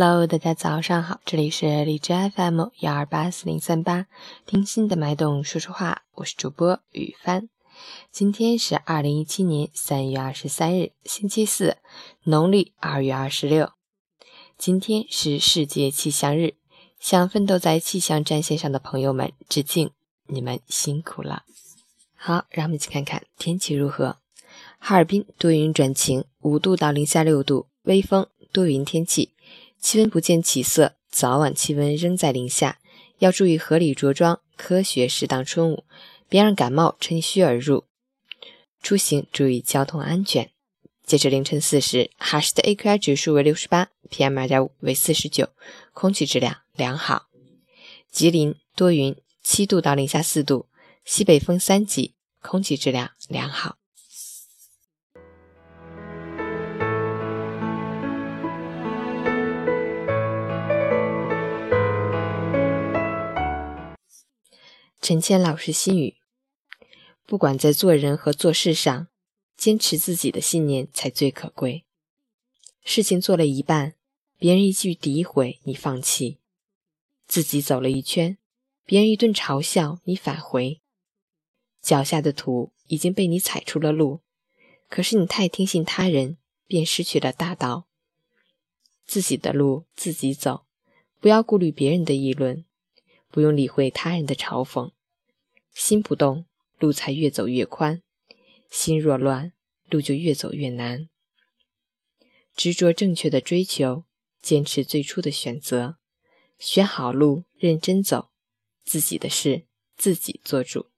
Hello，大家早上好，这里是荔枝 FM 幺二八四零三八，听心的脉动说说话，我是主播雨帆。今天是二零一七年三月二十三日，星期四，农历二月二十六。今天是世界气象日，向奋斗在气象战线上的朋友们致敬，你们辛苦了。好，让我们一起看看天气如何。哈尔滨多云转晴，五度到零下六度，微风，多云天气。气温不见起色，早晚气温仍在零下，要注意合理着装，科学适当春捂，别让感冒趁虚而入。出行注意交通安全。截至凌晨四时，哈市的 AQI 指数为六十八，PM 二点五为四十九，空气质量良好。吉林多云，七度到零下四度，西北风三级，空气质量良好。陈谦老师心语：不管在做人和做事上，坚持自己的信念才最可贵。事情做了一半，别人一句诋毁你放弃；自己走了一圈，别人一顿嘲笑你返回。脚下的土已经被你踩出了路，可是你太听信他人，便失去了大道。自己的路自己走，不要顾虑别人的议论，不用理会他人的嘲讽。心不动，路才越走越宽；心若乱，路就越走越难。执着正确的追求，坚持最初的选择，选好路，认真走，自己的事自己做主。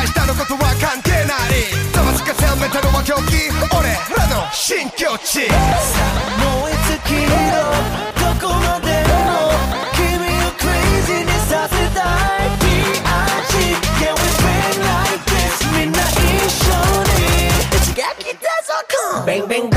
明日のことは関係ない。ざわつかせは狂気。俺らの新境地。さあ燃え尽きろどこまでも君をクレイジーにさせたい。D.I.G. Yeah we like this みんな一緒に。一撃だぞ Bang bang.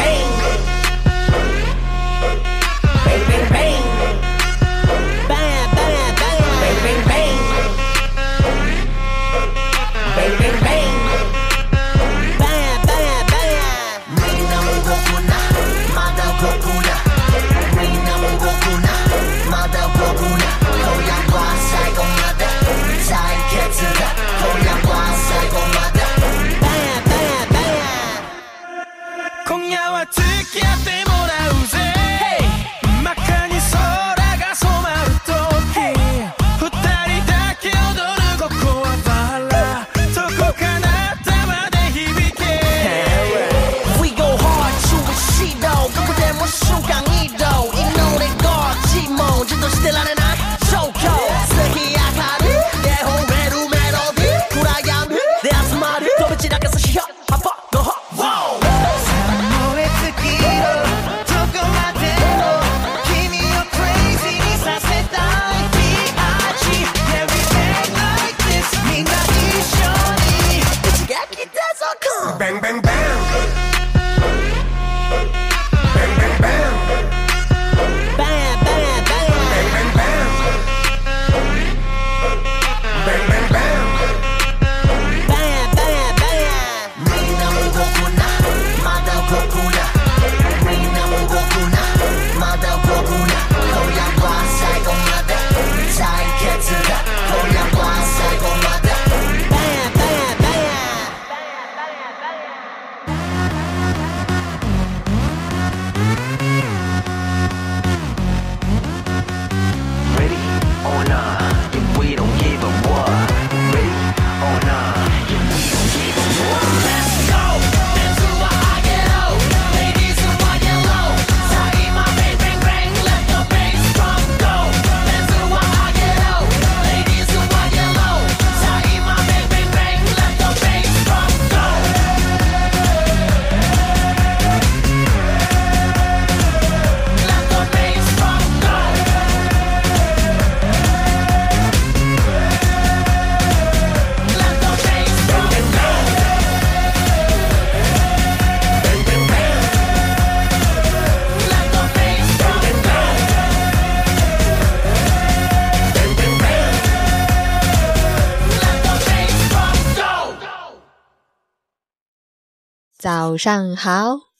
早上好。